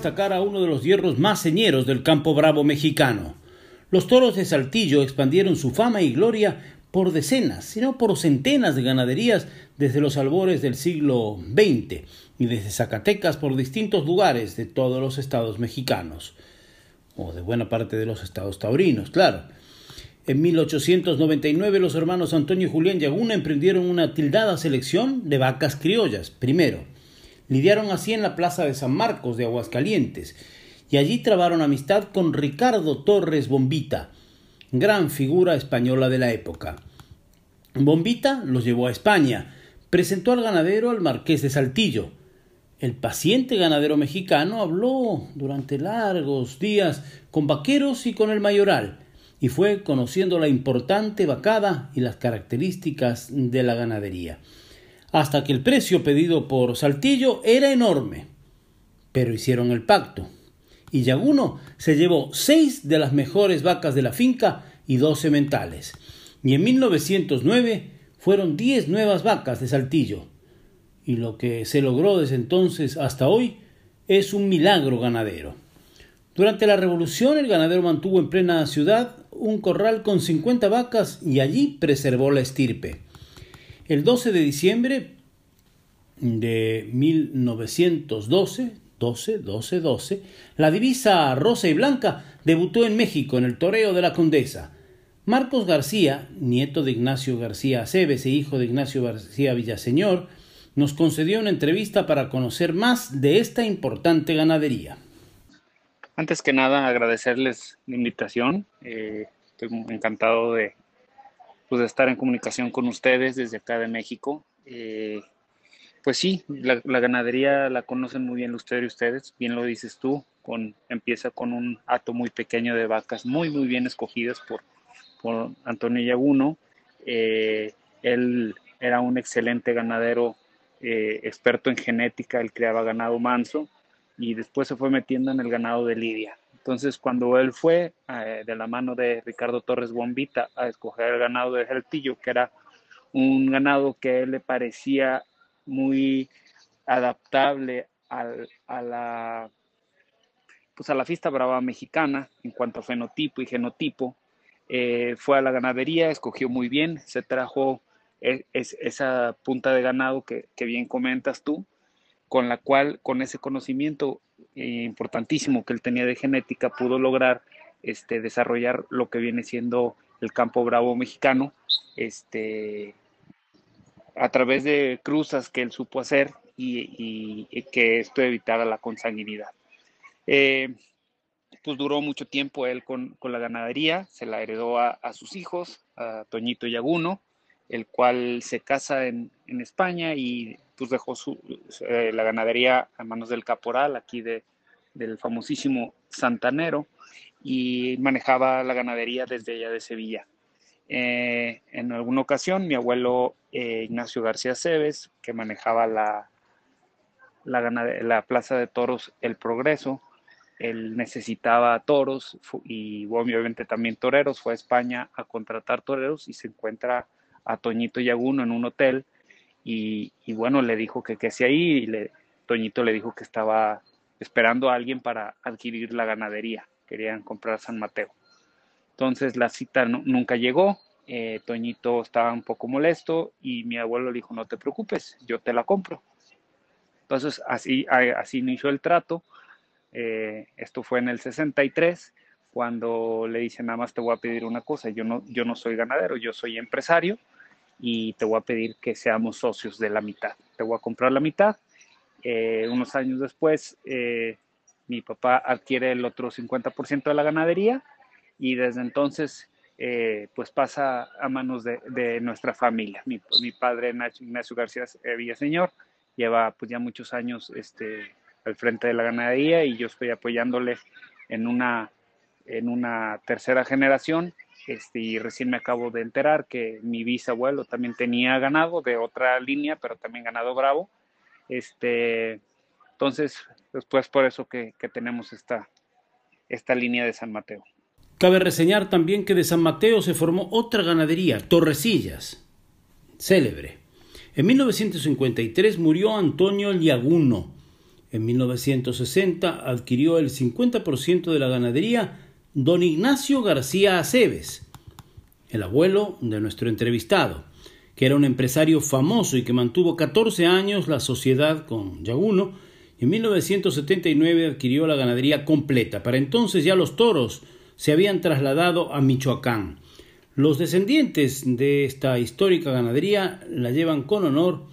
Destacar a uno de los hierros más señeros del campo bravo mexicano. Los toros de Saltillo expandieron su fama y gloria por decenas, sino por centenas de ganaderías desde los albores del siglo XX y desde Zacatecas por distintos lugares de todos los estados mexicanos, o de buena parte de los estados taurinos, claro. En 1899 los hermanos Antonio y Julián Yaguna emprendieron una tildada selección de vacas criollas, primero, Lidiaron así en la plaza de San Marcos de Aguascalientes y allí trabaron amistad con Ricardo Torres Bombita, gran figura española de la época. Bombita los llevó a España, presentó al ganadero al marqués de Saltillo. El paciente ganadero mexicano habló durante largos días con vaqueros y con el mayoral, y fue conociendo la importante vacada y las características de la ganadería hasta que el precio pedido por Saltillo era enorme. Pero hicieron el pacto, y Yaguno se llevó seis de las mejores vacas de la finca y dos sementales. Y en 1909 fueron diez nuevas vacas de Saltillo. Y lo que se logró desde entonces hasta hoy es un milagro ganadero. Durante la revolución el ganadero mantuvo en plena ciudad un corral con 50 vacas y allí preservó la estirpe. El 12 de diciembre de 1912, 12, 12, 12, la divisa rosa y blanca debutó en México en el toreo de la Condesa. Marcos García, nieto de Ignacio García Aceves e hijo de Ignacio García Villaseñor, nos concedió una entrevista para conocer más de esta importante ganadería. Antes que nada, agradecerles la invitación. Eh, estoy encantado de pues, estar en comunicación con ustedes desde acá de México. Eh, pues sí, la, ganadería la conocen muy bien ustedes y ustedes, bien lo dices tú, con, empieza con un hato muy pequeño de vacas muy, muy bien escogidas por, Antonio Yaguno. Eh, él era un excelente ganadero, eh, experto en genética, él creaba ganado manso y después se fue metiendo en el ganado de Lidia. Entonces, cuando él fue eh, de la mano de Ricardo Torres Bombita a escoger el ganado de Jaltillo, que era un ganado que él le parecía muy adaptable a la pues a la fiesta brava mexicana en cuanto a fenotipo y genotipo, eh, fue a la ganadería, escogió muy bien, se trajo e, esa punta de ganado que, que bien comentas tú, con la cual, con ese conocimiento, importantísimo que él tenía de genética, pudo lograr este, desarrollar lo que viene siendo el campo bravo mexicano, este, a través de cruzas que él supo hacer y, que esto evitara la consanguinidad. Eh, pues duró mucho tiempo él con, la ganadería, se la heredó a, sus hijos, a Toñito y Aguno, el cual se casa en, en España y pues dejó su, eh, la ganadería a manos del caporal aquí de, del famosísimo Santanero y manejaba la ganadería desde allá de Sevilla. Eh, en alguna ocasión, mi abuelo eh, Ignacio García Cebes, que manejaba la, la, la, plaza de toros El Progreso, él necesitaba toros y obviamente también toreros, fue a España a contratar toreros y se encuentra a Toñito Yaguno en un hotel y, bueno, le dijo que qué hacía ahí y Toñito le dijo que estaba esperando a alguien para adquirir la ganadería, querían comprar San Mateo. Entonces la cita nunca llegó, eh, Toñito estaba un poco molesto y mi abuelo le dijo, no te preocupes, yo te la compro. Entonces así, así inició el trato, eh, esto fue en el 63, cuando le dice nada más te voy a pedir una cosa, yo no, yo no soy ganadero, yo soy empresario, y te voy a pedir que seamos socios de la mitad. Te voy a comprar la mitad. Eh, unos años después, eh, mi papá adquiere el otro 50% de la ganadería y desde entonces eh, pues pasa a manos de, nuestra familia. Mi, padre, Ignacio García Villaseñor, lleva pues ya muchos años este, al frente de la ganadería y yo estoy apoyándole en una, en una tercera generación. Este, y recién me acabo de enterar que mi bisabuelo también tenía ganado de otra línea, pero también ganado bravo. Este, entonces, después por eso que, que tenemos esta, esta línea de San Mateo. Cabe reseñar también que de San Mateo se formó otra ganadería, Torrecillas, célebre. En 1953 murió Antonio Liaguno. En 1960 adquirió el 50% de la ganadería don Ignacio García Aceves, el abuelo de nuestro entrevistado, que era un empresario famoso y que mantuvo 14 años la sociedad con Yaguno. En 1979 adquirió la ganadería completa. Para entonces ya los toros se habían trasladado a Michoacán. Los descendientes de esta histórica ganadería la llevan con honor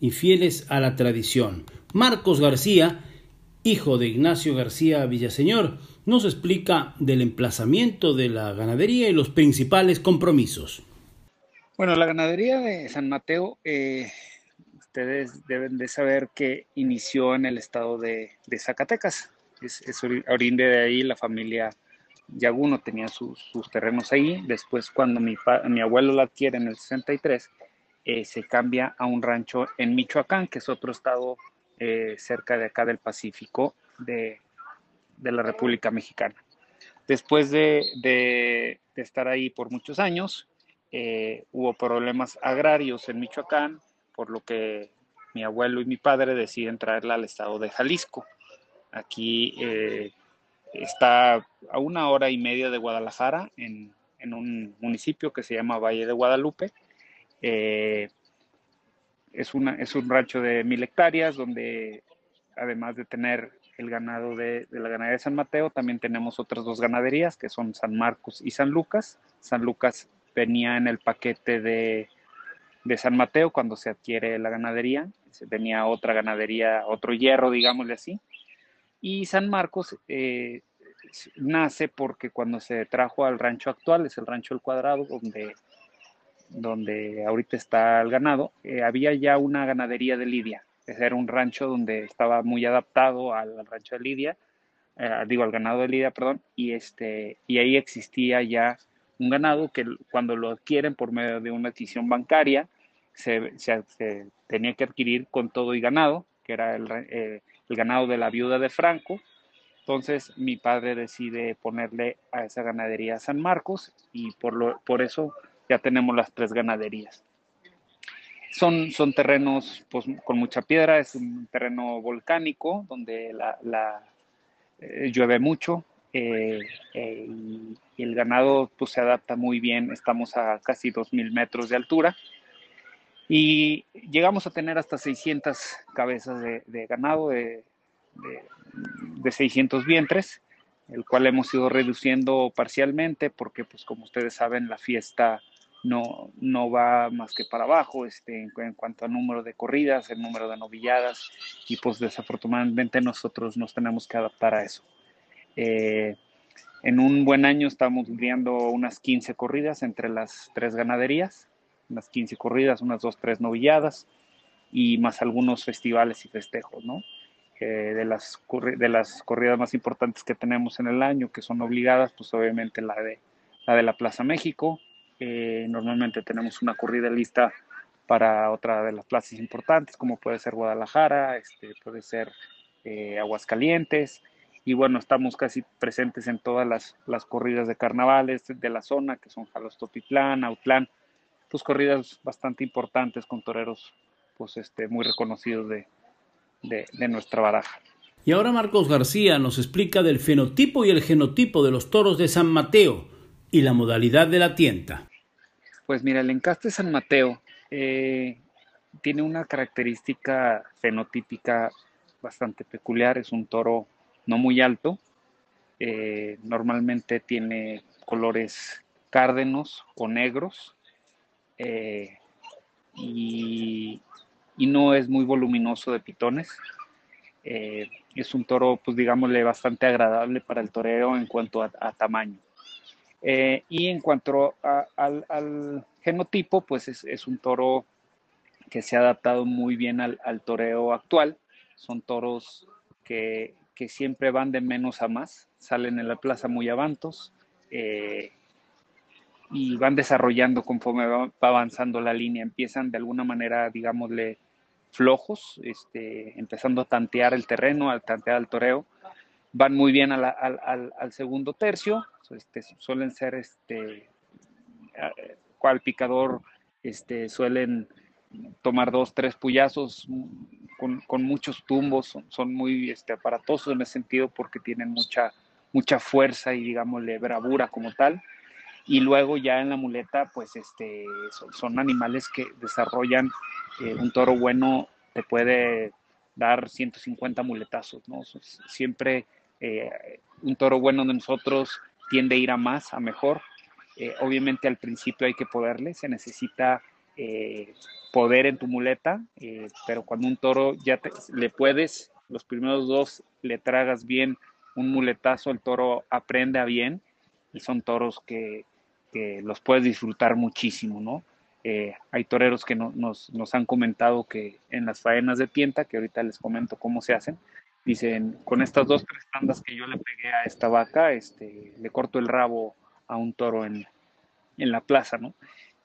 y fieles a la tradición. Marcos García, hijo de Ignacio García Villaseñor, nos explica del emplazamiento de la ganadería y los principales compromisos. Bueno, la ganadería de San Mateo, eh, ustedes deben de saber que inició en el estado de, Zacatecas. Es, es de ahí la familia Yaguno tenía sus, terrenos ahí. Después, cuando mi, mi abuelo la adquiere en el 63, eh, se cambia a un rancho en Michoacán, que es otro estado eh, cerca de acá del Pacífico de, la República Mexicana. Después de, estar ahí por muchos años, eh, hubo problemas agrarios en Michoacán, por lo que mi abuelo y mi padre deciden traerla al estado de Jalisco. Aquí Está a una hora y media de Guadalajara, en, un municipio que se llama Valle de Guadalupe. Eh, es, una, es un rancho de mil hectáreas donde además de tener el ganado de, la ganadería de San Mateo, también tenemos otras dos ganaderías que son San Marcos y San Lucas. San Lucas venía en el paquete de, de San Mateo cuando se adquiere la ganadería, venía otra ganadería, otro hierro, digámosle así, y San Marcos eh, nace porque cuando se trajo al rancho actual, es el rancho El Cuadrado, donde, donde ahorita está el ganado, eh, había ya una ganadería de Lidia. Era un rancho donde estaba muy adaptado al, rancho de Lidia, eh, digo, al ganado de Lidia, perdón, y, este, y ahí existía ya un ganado que cuando lo adquieren por medio de una adquisición bancaria, se, tenía que adquirir con todo y ganado, que era el, el ganado de la viuda de Franco. Entonces mi padre decide ponerle a esa ganadería San Marcos y por, lo, por eso ya tenemos las tres ganaderías. Son, son terrenos pues, con mucha piedra, es un terreno volcánico donde la, eh, llueve mucho eh, eh, y, el ganado pues, se adapta muy bien, estamos a casi 2.000 metros de altura y llegamos a tener hasta 600 cabezas de, ganado, de, de, 600 vientres, el cual hemos ido reduciendo parcialmente porque, pues como ustedes saben, la fiesta no, no va más que para abajo este, en, cuanto a número de corridas, el número de novilladas, y pues desafortunadamente nosotros nos tenemos que adaptar a eso. Eh, en un buen año estamos viendo unas 15 corridas entre las tres ganaderías unas 15 corridas, unas 2, 3 novilladas y más algunos festivales y festejos, ¿no? de, las, de las corridas más importantes que tenemos en el año, que son obligadas, pues obviamente la de la, de la Plaza México. Eh, normalmente tenemos una corrida lista para otra de las plazas importantes, como puede ser Guadalajara, este, puede ser eh, Aguascalientes, y bueno, estamos casi presentes en todas las, las corridas de carnavales de la zona, que son Jalostotitlán, Autlán, pues corridas bastante importantes con toreros pues este muy reconocidos de, de, nuestra baraja. Y ahora Marcos García nos explica del fenotipo y el genotipo de los toros de San Mateo y la modalidad de la tienta. Pues mira, el encaste San Mateo eh, tiene una característica fenotípica bastante peculiar, es un toro no muy alto, eh, normalmente tiene colores cárdenos o negros, eh, y, no es muy voluminoso de pitones. Es un toro, pues digámosle, bastante agradable para el toreo en cuanto a, tamaño. Eh, y en cuanto al, genotipo, pues es, un toro que se ha adaptado muy bien al, toreo actual. Son toros que, siempre van de menos a más, salen en la plaza muy avantos eh, y van desarrollando conforme va, avanzando la línea. Empiezan de alguna manera, digámosle, flojos, este, empezando a tantear el terreno, al tantear el toreo. Van muy bien al, al, segundo tercio, este, suelen ser, este, cual picador, este, suelen tomar dos, tres puyazos con, con muchos tumbos, son, son, muy este, aparatosos en ese sentido porque tienen mucha, mucha fuerza y, digámosle, bravura como tal y luego ya en la muleta, pues este, son, animales que desarrollan, eh, un toro bueno te puede dar 150 muletazos, ¿no? Siempre eh, un toro bueno de nosotros tiende a ir a más, a mejor. Eh, obviamente al principio hay que poderle, se necesita poder en tu muleta, pero cuando un toro ya le puedes, los primeros dos le tragas bien un muletazo, el toro aprende a bien y son toros que, los puedes disfrutar muchísimo, ¿no? Eh, hay toreros que nos, han comentado que en las faenas de tienta, que ahorita les comento cómo se hacen, dicen, con estas dos, tres tandas que yo le pegué a esta vaca, este, le corto el rabo a un toro en, la plaza, ¿no?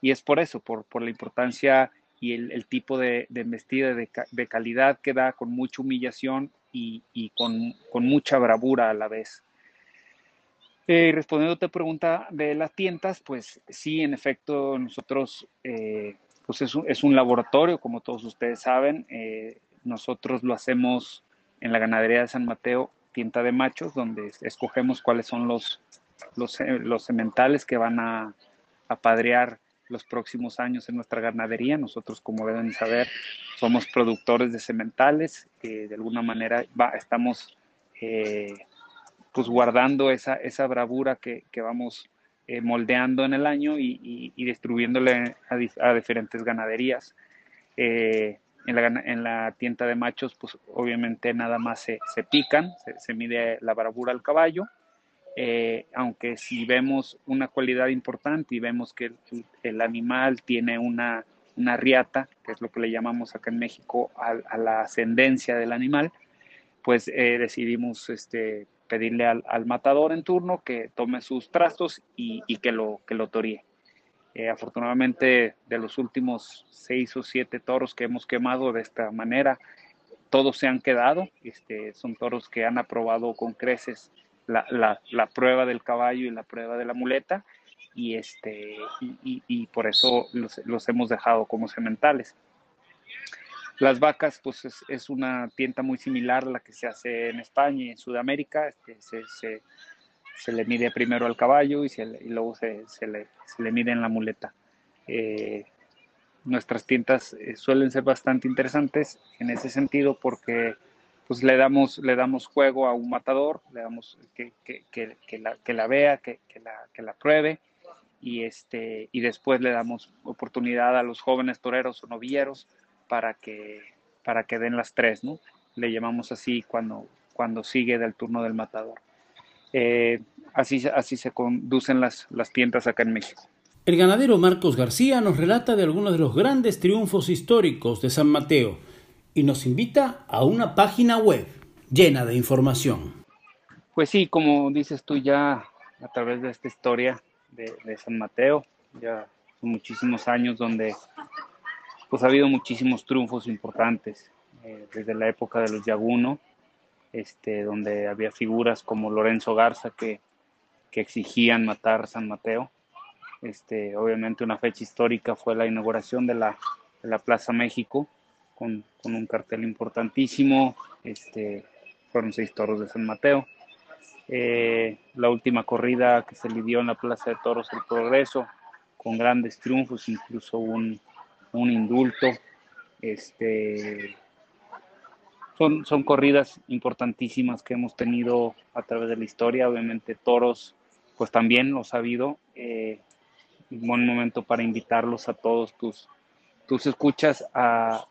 Y es por eso, por, por la importancia y el, tipo de, de embestida de, de, calidad que da con mucha humillación y, con, con, mucha bravura a la vez. Eh, respondiendo a tu pregunta de las tientas, pues sí, en efecto, nosotros, eh, pues es un, es un, laboratorio, como todos ustedes saben. Eh, nosotros lo hacemos en la ganadería de San Mateo, tienta de machos, donde escogemos cuáles son los, los, los sementales que van a apadrear los próximos años en nuestra ganadería. Nosotros, como deben saber, somos productores de sementales. de alguna manera estamos pues guardando esa, esa bravura que, que vamos eh, moldeando en el año y, y, distribuyéndole a, diferentes ganaderías. Eh, en, la, en, tienda de machos, pues obviamente nada más se, pican, se, mide la bravura al caballo, eh, aunque si vemos una cualidad importante y vemos que el, animal tiene una, una riata, que es lo que le llamamos acá en México a, a la ascendencia del animal, pues decidimos este, pedirle al, matador en turno que tome sus trastos y, que lo, que lo toríe. Eh, afortunadamente, de los últimos seis o siete toros que hemos quemado de esta manera, todos se han quedado. Este, son toros que han aprobado con creces la, prueba del caballo y la prueba de la muleta, y, este, y, por eso los, los hemos dejado como sementales. Las vacas, pues es, una tienda muy similar a la que se hace en España y en Sudamérica. Este, le mide primero al caballo y, luego se, le, mide en la muleta. Eh, nuestras tiendas eh, suelen ser bastante interesantes en ese sentido porque pues le damos, le damos juego a un matador, le damos que, la, vea, que, la, que la pruebe y, este, y después le damos oportunidad a los jóvenes toreros o novilleros para que, para que den las tres, ¿no? Le llamamos así cuando, cuando sigue del turno del matador. Eh, así, así se conducen las, las tiendas acá en México. El ganadero Marcos García nos relata de algunos de los grandes triunfos históricos de San Mateo y nos invita a una página web llena de información. Pues sí, como dices tú ya a través de esta historia de, de San Mateo, ya son muchísimos años donde pues ha habido muchísimos triunfos importantes, eh, desde la época de los Yaguno, este, donde había figuras como Lorenzo Garza que, que exigían matar San Mateo. Este, obviamente una fecha histórica fue la inauguración de la, de la Plaza México, con, con, un cartel importantísimo, este, fueron seis toros de San Mateo. Eh, la última corrida que se lidió en la Plaza de Toros El Progreso, con grandes triunfos, incluso un, un indulto. Este, son, son corridas importantísimas que hemos tenido a través de la historia. Obviamente toros, pues también los ha habido. Eh, un buen momento para invitarlos a todos tus, tus escuchas a,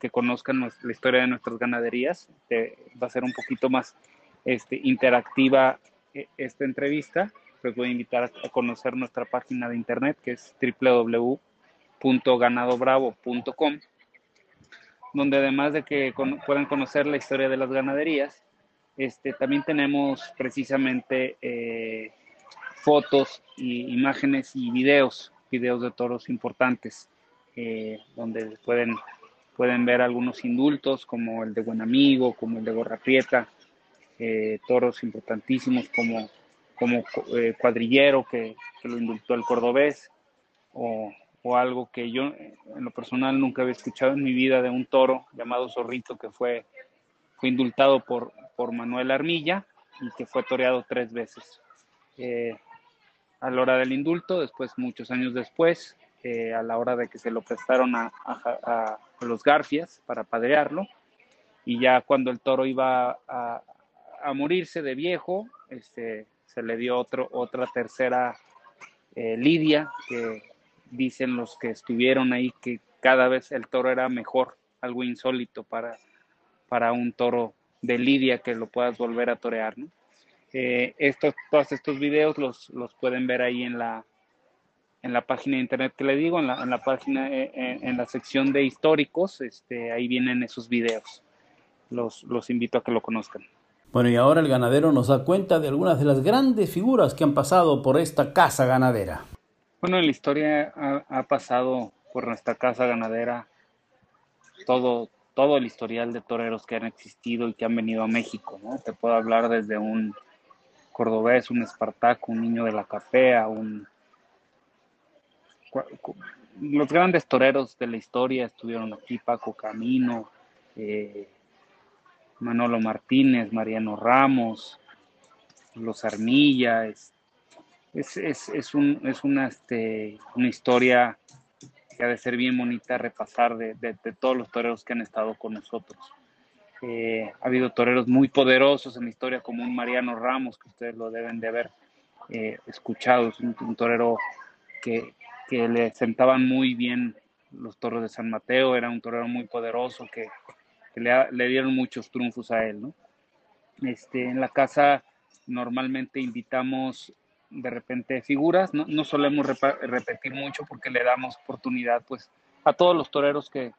que conozcan la historia de nuestras ganaderías. va a ser un poquito más este, interactiva eh, esta entrevista. Les voy a invitar a, conocer nuestra página de internet que es www.ganadobravo.com, donde además de que puedan conocer la historia de las ganaderías, este, también tenemos precisamente eh, fotos, y, imágenes y videos, videos de toros importantes, eh, donde pueden, pueden ver algunos indultos como el de Buen Amigo, como el de Gorra Prieta, eh, toros importantísimos como, como Cuadrillero, que, que, lo indultó el cordobés, o, o, algo que yo en lo personal nunca había escuchado en mi vida de un toro llamado Zorrito, que fue, fue indultado por, por Manuel Armilla y que fue toreado tres veces. Eh, a la hora del indulto, después, muchos años después, a la hora de que se lo prestaron a los Garfias para padrearlo, y ya cuando el toro iba a, a morirse de viejo, este, se le dio otro, otra tercera eh, lidia, que dicen los que estuvieron ahí que cada vez el toro era mejor, algo insólito para, para un toro de lidia que lo puedas volver a torear. Eh, estos, todos estos videos los, los pueden ver ahí en la, en la página de internet que le digo, en la, en la página, eh, en, la sección de históricos, este, ahí vienen esos videos. Los, los invito a que lo conozcan. Bueno, y ahora el ganadero nos da cuenta de algunas de las grandes figuras que han pasado por esta casa ganadera. Bueno, en la historia ha, pasado por nuestra casa ganadera todo, todo el historial de toreros que han existido y que han venido a México, ¿no? Te puedo hablar desde un cordobés, un espartaco, un niño de la capea, un... Los grandes toreros de la historia estuvieron aquí, Paco Camino, eh, Manolo Martínez, Mariano Ramos, Los Armilla, es, es, un, es una, este, una historia que ha de ser bien bonita repasar de, todos los toreros que han estado con nosotros. Eh, ha habido toreros muy poderosos en la historia, como un Mariano Ramos, que ustedes lo deben de haber eh, escuchado, es un, torero que, que, le sentaban muy bien los toros de San Mateo, era un torero muy poderoso que, le, dieron muchos triunfos a él, ¿no? Este, en la casa normalmente invitamos de repente figuras, no, no solemos repetir mucho porque le damos oportunidad pues a todos los toreros que,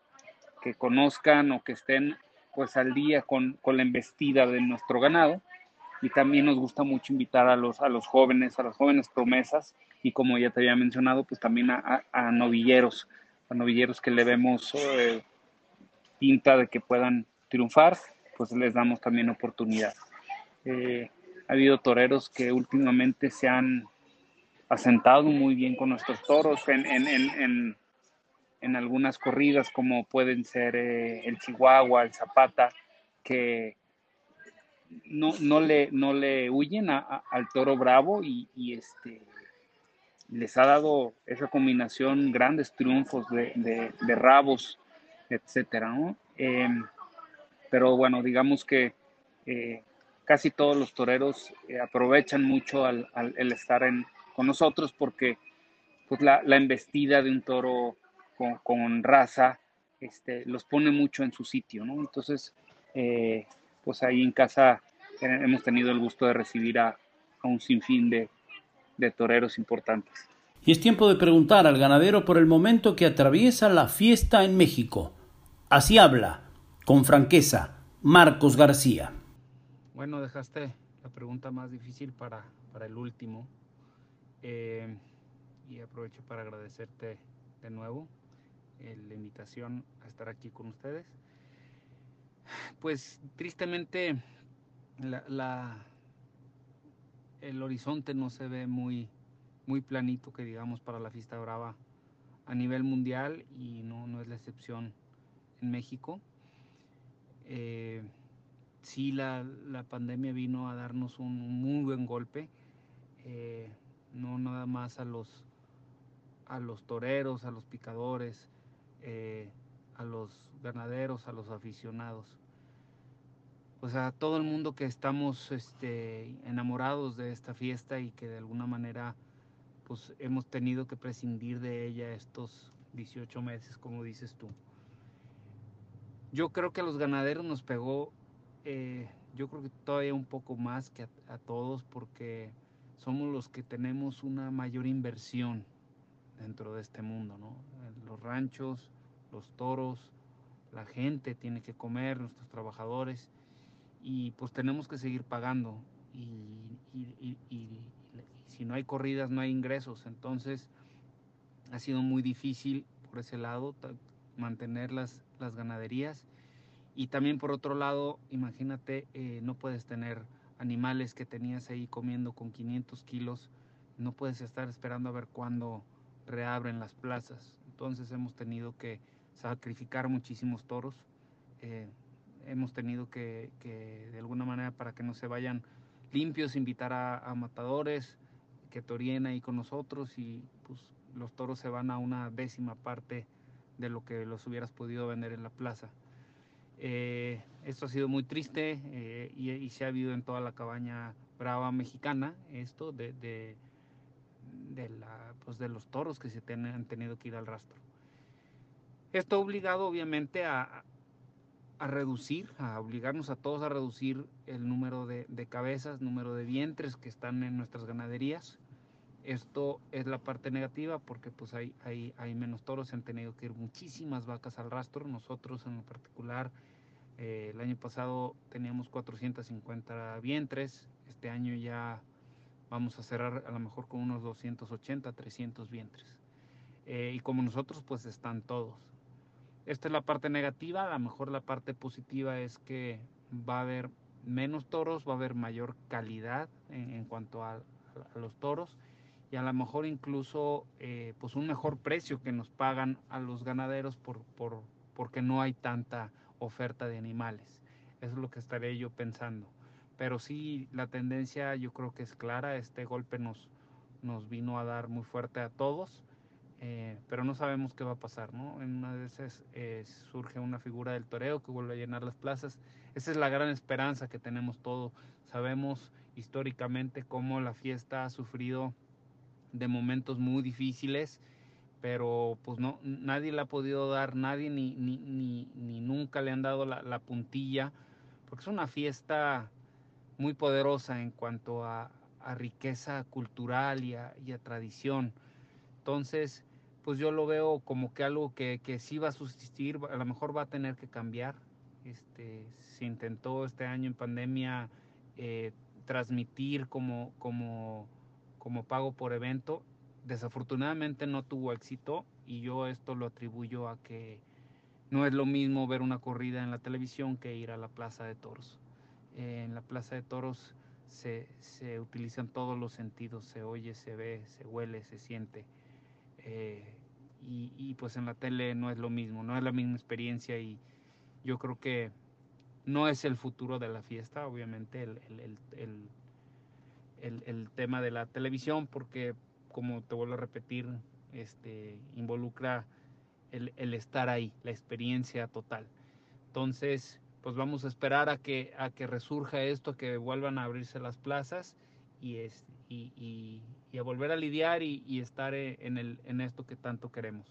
que conozcan o que estén pues al día con, con, la embestida de nuestro ganado y también nos gusta mucho invitar a los, a los jóvenes, a las jóvenes promesas y como ya te había mencionado pues también a, a, novilleros, a novilleros que le vemos eh, pinta de que puedan triunfar, pues les damos también oportunidad. Eh, ha habido toreros que últimamente se han asentado muy bien con nuestros toros en, en, en, en algunas corridas como pueden ser eh, el Chihuahua, el Zapata, que no, no, le, no le huyen al toro bravo y, este, les ha dado esa combinación grandes triunfos de, de, rabos etcétera. Em, pero bueno, digamos que eh, casi todos los toreros eh, aprovechan mucho al, el estar con nosotros porque pues la, embestida de un toro con, raza este, los pone mucho en su sitio, ¿no? Entonces, eh, pues ahí en casa hemos tenido el gusto de recibir a, a un sinfín de, de toreros importantes. Y es tiempo de preguntar al ganadero por el momento que atraviesa la fiesta en México. Así habla, con franqueza, Marcos García. Bueno, dejaste la pregunta más difícil para, para el último. Eh, y aprovecho para agradecerte de nuevo eh, la invitación a estar aquí con ustedes. Pues tristemente el horizonte no se ve muy, muy planito que digamos para la fiesta brava a nivel mundial y no, no es la excepción en México. Eh, sí, la, pandemia vino a darnos un muy buen golpe, eh, no nada más a los, a los toreros, a los picadores, eh, a los ganaderos, a los aficionados. Pues a todo el mundo que estamos este, enamorados de esta fiesta y que de alguna manera pues hemos tenido que prescindir de ella estos 18 meses, como dices tú. Yo creo que a los ganaderos nos pegó, eh, yo creo que todavía un poco más que a, todos, porque somos los que tenemos una mayor inversión dentro de este mundo, ¿no? Los ranchos, los toros, la gente tiene que comer, nuestros trabajadores, y pues tenemos que seguir pagando. Y, y, si no hay corridas, no hay ingresos. Entonces, ha sido muy difícil por ese lado mantener las, las ganaderías. Y también por otro lado, imagínate, eh, no puedes tener animales que tenías ahí comiendo con 500 kilos, no puedes estar esperando a ver cuándo reabren las plazas. Entonces hemos tenido que sacrificar muchísimos toros, eh, hemos tenido que, de alguna manera para que no se vayan limpios, invitar a, matadores que torien ahí con nosotros y pues los toros se van a una décima parte de lo que los hubieras podido vender en la plaza. Eh, esto ha sido muy triste eh, y, se ha habido en toda la cabaña brava mexicana, esto de, de, la, pues de los toros que se han tenido que ir al rastro. Esto ha obligado obviamente a, a reducir, a obligarnos a todos a reducir el número de, de cabezas, número de vientres que están en nuestras ganaderías. Esto es la parte negativa porque pues hay, hay, hay menos toros, se han tenido que ir muchísimas vacas al rastro. Nosotros en particular, eh, el año pasado teníamos 450 vientres, este año ya vamos a cerrar a lo mejor con unos 280, 300 vientres. Eh, y como nosotros pues están todos. Esta es la parte negativa, a lo mejor la parte positiva es que va a haber menos toros, va a haber mayor calidad en, cuanto a los toros y a lo mejor incluso eh, pues un mejor precio que nos pagan a los ganaderos por, por, porque no hay tanta oferta de animales. Eso es lo que estaré yo pensando. Pero sí, la tendencia yo creo que es clara. Este golpe nos, nos vino a dar muy fuerte a todos, eh, pero no sabemos qué va a pasar. ¿no? En una de esas eh, surge una figura del toreo que vuelve a llenar las plazas. Esa es la gran esperanza que tenemos todos. Sabemos históricamente cómo la fiesta ha sufrido de momentos muy difíciles, pero pues no, nadie le ha podido dar, nadie ni, ni, ni, nunca le han dado la, puntilla, porque es una fiesta muy poderosa en cuanto a, riqueza cultural y a, tradición. Entonces, pues yo lo veo como que algo que, que sí va a subsistir, a lo mejor va a tener que cambiar. Este, se intentó este año en pandemia eh, transmitir como, como como pago por evento. Desafortunadamente no tuvo éxito y yo esto lo atribuyo a que no es lo mismo ver una corrida en la televisión que ir a la plaza de toros. Eh, en la plaza de toros se, se, utilizan todos los sentidos, se oye, se ve, se huele, se siente. Eh, y, pues en la tele no es lo mismo, no es la misma experiencia y yo creo que no es el futuro de la fiesta, obviamente el, el el, tema de la televisión porque, como te vuelvo a repetir, este, involucra el, estar ahí, la experiencia total. Entonces, pues vamos a esperar a que, a que resurja esto, que vuelvan a abrirse las plazas y, es, y, a volver a lidiar y, estar en, el, en esto que tanto queremos.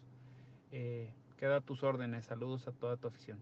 Eh, queda a tus órdenes. Saludos a toda tu afición.